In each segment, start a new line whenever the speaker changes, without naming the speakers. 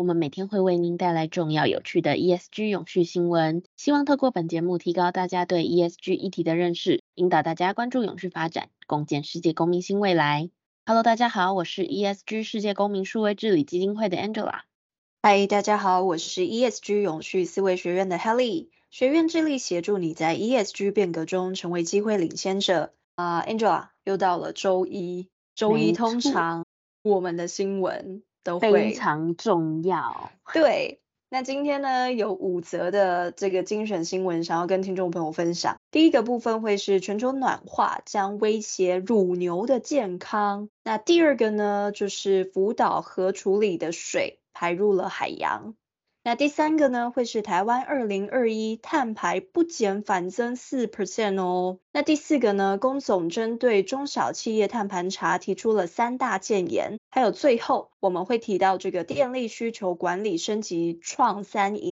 我们每天会为您带来重要有趣的 ESG 永续新闻，希望透过本节目提高大家对 ESG 议题的认识，引导大家关注永续发展，共建世界公民新未来。Hello，大家好，我是 ESG 世界公民数位治理基金会的 Angela。
Hi，大家好，我是 ESG 永续思维学院的 Helly。学院致力协助你在 ESG 变革中成为机会领先者。啊、uh，Angela，又到了周一，周一通常。我们的新闻都会
非常重要。
对，那今天呢，有五则的这个精选新闻，想要跟听众朋友分享。第一个部分会是全球暖化将威胁乳牛的健康。那第二个呢，就是福岛核处理的水排入了海洋。那第三个呢，会是台湾二零二一碳排不减反增四 percent 哦。那第四个呢，工总针对中小企业碳盘查提出了三大建言。还有最后我们会提到这个电力需求管理升级创三赢。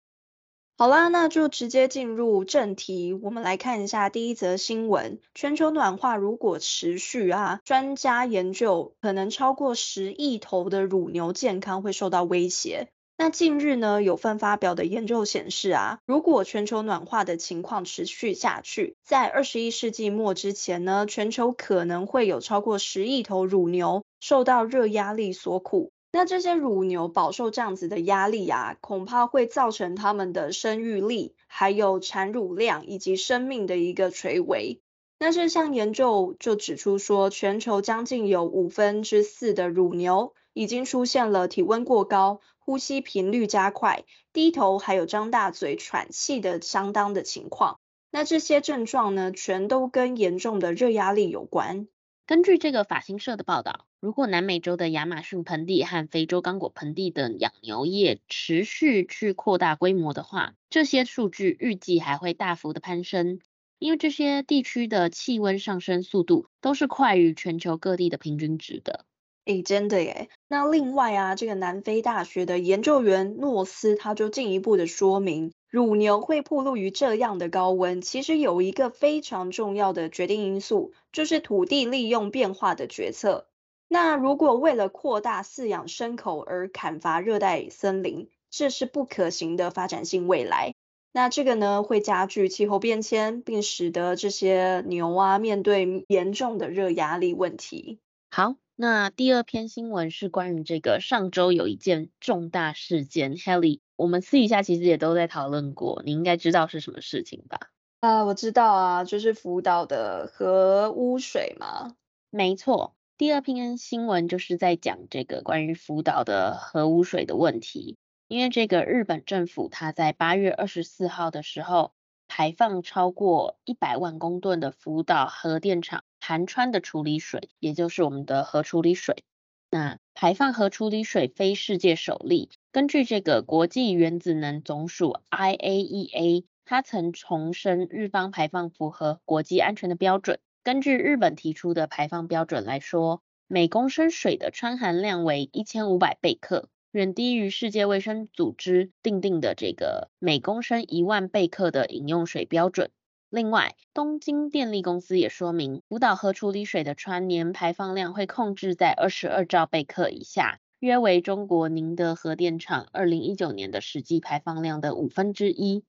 好啦，那就直接进入正题。我们来看一下第一则新闻：全球暖化如果持续啊，专家研究可能超过十亿头的乳牛健康会受到威胁。那近日呢，有份发表的研究显示啊，如果全球暖化的情况持续下去，在二十一世纪末之前呢，全球可能会有超过十亿头乳牛受到热压力所苦。那这些乳牛饱受这样子的压力啊，恐怕会造成他们的生育力、还有产乳量以及生命的一个垂危。那这项研究就指出说，全球将近有五分之四的乳牛已经出现了体温过高。呼吸频率加快、低头还有张大嘴喘气的相当的情况，那这些症状呢，全都跟严重的热压力有关。
根据这个法新社的报道，如果南美洲的亚马逊盆地和非洲刚果盆地等养牛业持续去扩大规模的话，这些数据预计还会大幅的攀升，因为这些地区的气温上升速度都是快于全球各地的平均值的。
诶，真的耶。那另外啊，这个南非大学的研究员诺斯他就进一步的说明，乳牛会暴露于这样的高温，其实有一个非常重要的决定因素，就是土地利用变化的决策。那如果为了扩大饲养牲口而砍伐热带森林，这是不可行的发展性未来。那这个呢，会加剧气候变迁，并使得这些牛啊面对严重的热压力问题。
好。那第二篇新闻是关于这个上周有一件重大事件，Helly，我们私底下其实也都在讨论过，你应该知道是什么事情吧？
啊，我知道啊，就是福岛的核污水嘛。
没错，第二篇新闻就是在讲这个关于福岛的核污水的问题，因为这个日本政府它在八月二十四号的时候排放超过一百万公吨的福岛核电厂。含氚的处理水，也就是我们的核处理水。那排放核处理水非世界首例。根据这个国际原子能总署 IAEA，它曾重申日方排放符合国际安全的标准。根据日本提出的排放标准来说，每公升水的氚含量为一千五百贝克，远低于世界卫生组织定定的这个每公升一万贝克的饮用水标准。另外，东京电力公司也说明，福岛核处理水的氚年排放量会控制在二十二兆贝克以下，约为中国宁德核电厂二零一九年的实际排放量的五分之一。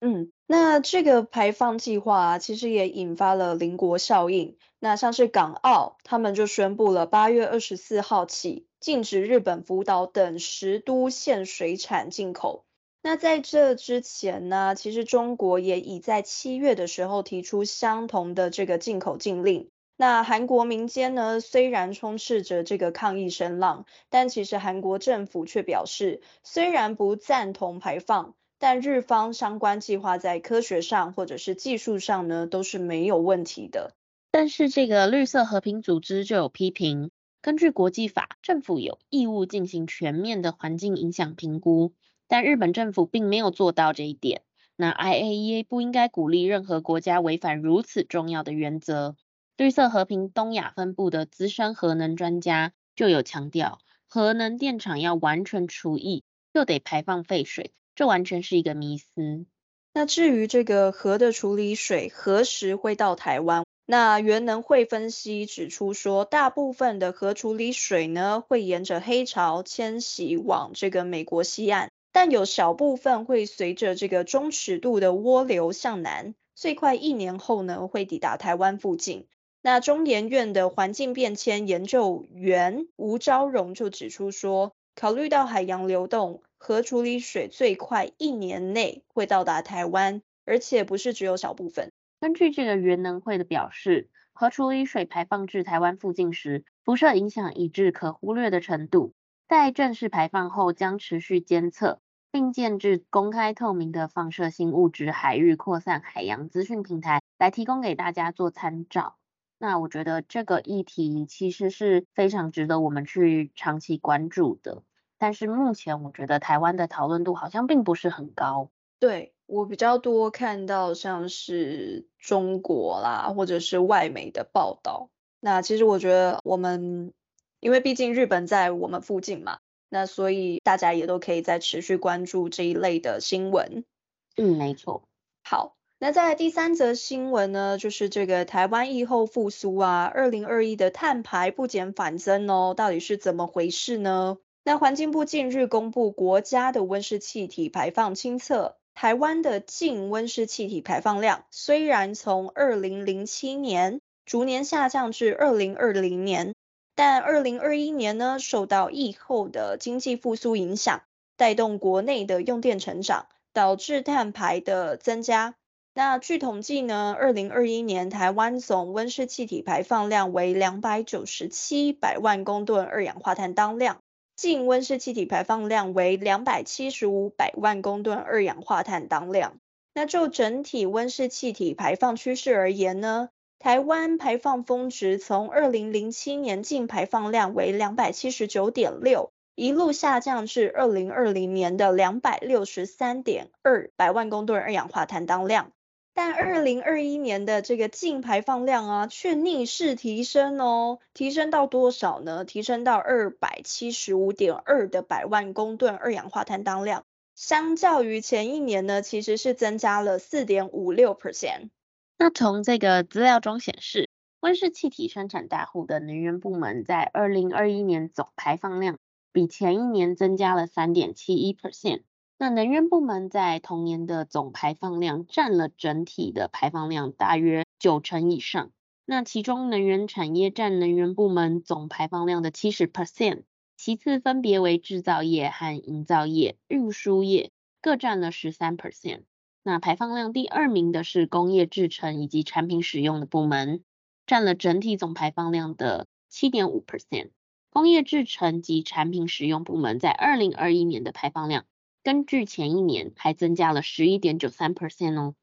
嗯，那这个排放计划啊，其实也引发了邻国效应。那像是港澳，他们就宣布了八月二十四号起，禁止日本福岛等十都县水产进口。那在这之前呢，其实中国也已在七月的时候提出相同的这个进口禁令。那韩国民间呢，虽然充斥着这个抗议声浪，但其实韩国政府却表示，虽然不赞同排放，但日方相关计划在科学上或者是技术上呢，都是没有问题的。
但是这个绿色和平组织就有批评，根据国际法，政府有义务进行全面的环境影响评估。但日本政府并没有做到这一点，那 IAEA 不应该鼓励任何国家违反如此重要的原则。绿色和平东亚分部的资深核能专家就有强调，核能电厂要完全除役，又得排放废水，这完全是一个迷思。
那至于这个核的处理水何时会到台湾？那原能会分析指出说，大部分的核处理水呢，会沿着黑潮迁徙往这个美国西岸，但有小部分会随着这个中尺度的涡流向南，最快一年后呢，会抵达台湾附近。那中研院的环境变迁研究员吴昭荣就指出说，考虑到海洋流动。核处理水最快一年内会到达台湾，而且不是只有小部分。
根据这个原能会的表示，核处理水排放至台湾附近时，辐射影响已至可忽略的程度。在正式排放后，将持续监测，并建置公开透明的放射性物质海域扩散海洋资讯平台，来提供给大家做参照。那我觉得这个议题其实是非常值得我们去长期关注的。但是目前我觉得台湾的讨论度好像并不是很高。
对，我比较多看到像是中国啦，或者是外媒的报道。那其实我觉得我们，因为毕竟日本在我们附近嘛，那所以大家也都可以再持续关注这一类的新闻。
嗯，没错。
好，那在第三则新闻呢，就是这个台湾疫后复苏啊，二零二一的碳排不减反增哦，到底是怎么回事呢？那环境部近日公布国家的温室气体排放清册，台湾的净温室气体排放量虽然从二零零七年逐年下降至二零二零年，但二零二一年呢，受到疫后的经济复苏影响，带动国内的用电成长，导致碳排的增加。那据统计呢，二零二一年台湾总温室气体排放量为两百九十七百万公吨二氧化碳当量。净温室气体排放量为两百七十五百万公吨二氧化碳当量。那就整体温室气体排放趋势而言呢，台湾排放峰值从二零零七年净排放量为两百七十九点六，一路下降至二零二零年的两百六十三点二百万公吨二氧化碳当量。但二零二一年的这个净排放量啊，却逆势提升哦，提升到多少呢？提升到二百七十五点二的百万公吨二氧化碳当量，相较于前一年呢，其实是增加了四点五六 percent。
那从这个资料中显示，温室气体生产大户的能源部门在二零二一年总排放量比前一年增加了三点七一 percent。那能源部门在同年的总排放量占了整体的排放量大约九成以上。那其中能源产业占能源部门总排放量的七十 percent，其次分别为制造业和营造业、运输业各占了十三 percent。那排放量第二名的是工业制成以及产品使用的部门，占了整体总排放量的七点五 percent。工业制成及产品使用部门在二零二一年的排放量。根据前一年还增加了十一点九三 percent 哦。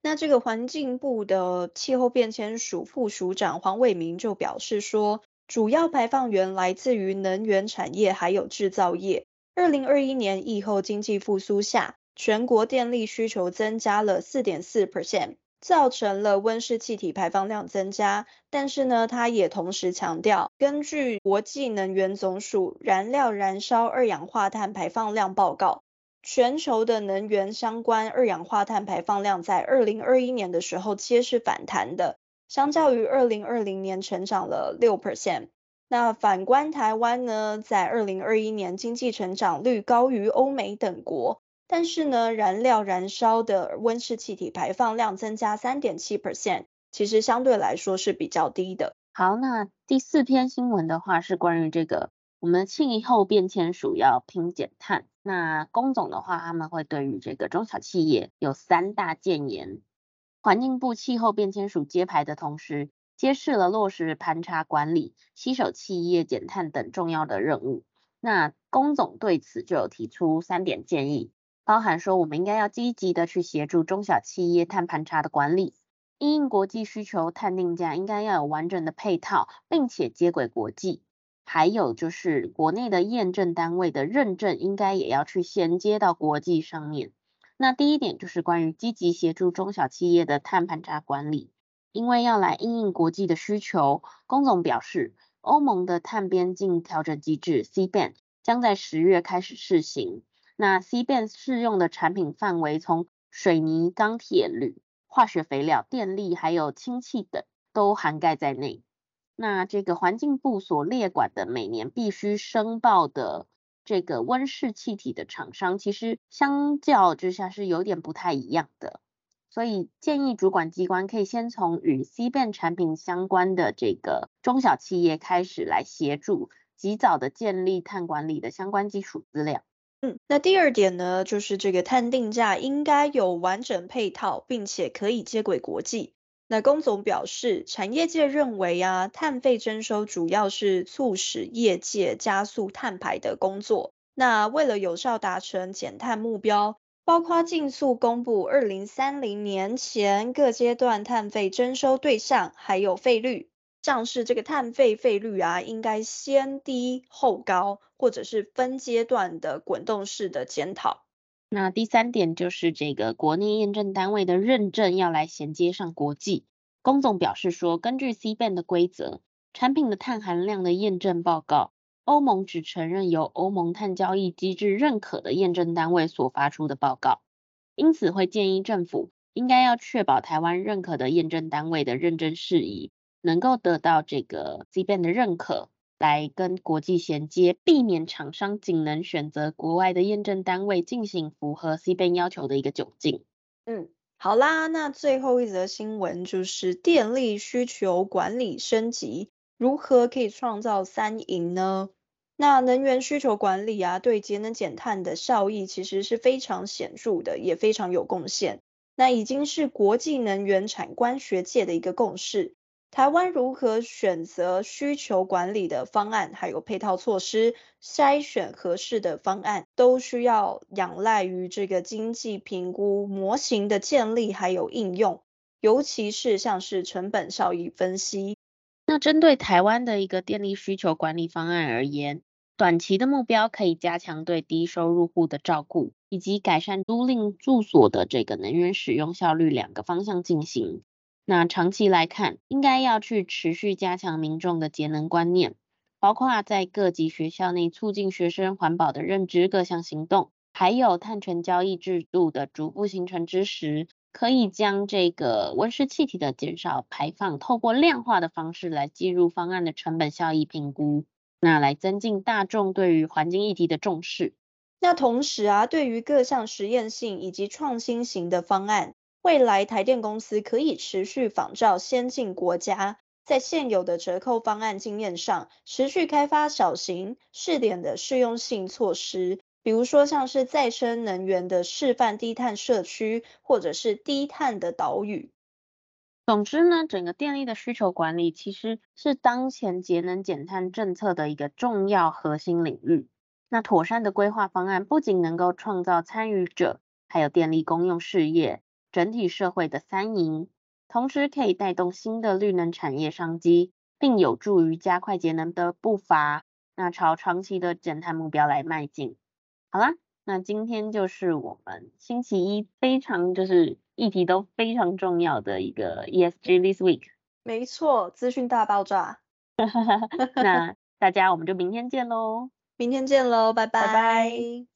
那这个环境部的气候变迁署副署长黄伟明就表示说，主要排放源来自于能源产业还有制造业。二零二一年疫后经济复苏下，全国电力需求增加了四点四 percent，造成了温室气体排放量增加。但是呢，他也同时强调，根据国际能源总署燃料燃烧二氧化碳排放量报告。全球的能源相关二氧化碳排放量在二零二一年的时候皆是反弹的，相较于二零二零年成长了六 percent。那反观台湾呢，在二零二一年经济成长率高于欧美等国，但是呢，燃料燃烧的温室气体排放量增加三点七 percent，其实相对来说是比较低的。
好，那第四篇新闻的话是关于这个。我们气候变迁署要拼减碳，那工总的话，他们会对于这个中小企业有三大建言。环境部气候变迁署揭牌的同时，揭示了落实盘查管理、吸手企业减碳等重要的任务。那工总对此就有提出三点建议，包含说我们应该要积极的去协助中小企业碳盘查的管理，因应国际需求，碳定价应该要有完整的配套，并且接轨国际。还有就是国内的验证单位的认证，应该也要去衔接到国际上面。那第一点就是关于积极协助中小企业的碳盘查管理，因为要来因应国际的需求，龚总表示，欧盟的碳边境调整机制 CBAM 将在十月开始试行。那 CBAM 适用的产品范围从水泥、钢铁、铝、化学肥料、电力还有氢气等都涵盖在内。那这个环境部所列管的每年必须申报的这个温室气体的厂商，其实相较之下是有点不太一样的。所以建议主管机关可以先从与 CBAM 产品相关的这个中小企业开始来协助，及早的建立碳管理的相关基础资料。
嗯，那第二点呢，就是这个碳定价应该有完整配套，并且可以接轨国际。那龚总表示，产业界认为啊，碳费征收主要是促使业界加速碳排的工作。那为了有效达成减碳目标，包括尽速公布二零三零年前各阶段碳费征收对象，还有费率。像是这个碳费费率啊，应该先低后高，或者是分阶段的滚动式的检讨。
那第三点就是这个国内验证单位的认证要来衔接上国际。龚总表示说，根据 CBAM 的规则，产品的碳含量的验证报告，欧盟只承认由欧盟碳交易机制认可的验证单位所发出的报告，因此会建议政府应该要确保台湾认可的验证单位的认证事宜。能够得到这个 C band 的认可，来跟国际衔接，避免厂商仅能选择国外的验证单位进行符合 C band 要求的一个窘境。
嗯，好啦，那最后一则新闻就是电力需求管理升级，如何可以创造三赢呢？那能源需求管理啊，对节能减碳的效益其实是非常显著的，也非常有贡献。那已经是国际能源产官学界的一个共识。台湾如何选择需求管理的方案，还有配套措施，筛选合适的方案，都需要仰赖于这个经济评估模型的建立还有应用，尤其是像是成本效益分析。
那针对台湾的一个电力需求管理方案而言，短期的目标可以加强对低收入户的照顾，以及改善租赁住所的这个能源使用效率两个方向进行。那长期来看，应该要去持续加强民众的节能观念，包括在各级学校内促进学生环保的认知各项行动，还有碳权交易制度的逐步形成之时，可以将这个温室气体的减少排放，透过量化的方式来计入方案的成本效益评估，那来增进大众对于环境议题的重视。
那同时啊，对于各项实验性以及创新型的方案。未来台电公司可以持续仿照先进国家，在现有的折扣方案经验上，持续开发小型试点的适用性措施，比如说像是再生能源的示范低碳社区，或者是低碳的岛屿。
总之呢，整个电力的需求管理其实是当前节能减碳政策的一个重要核心领域。那妥善的规划方案，不仅能够创造参与者，还有电力公用事业。整体社会的三赢，同时可以带动新的绿能产业商机，并有助于加快节能的步伐，那朝长期的减碳目标来迈进。好啦，那今天就是我们星期一非常就是议题都非常重要的一个 ESG this week。
没错，资讯大爆炸。
那大家我们就明天见喽，
明天见喽，拜拜。拜拜。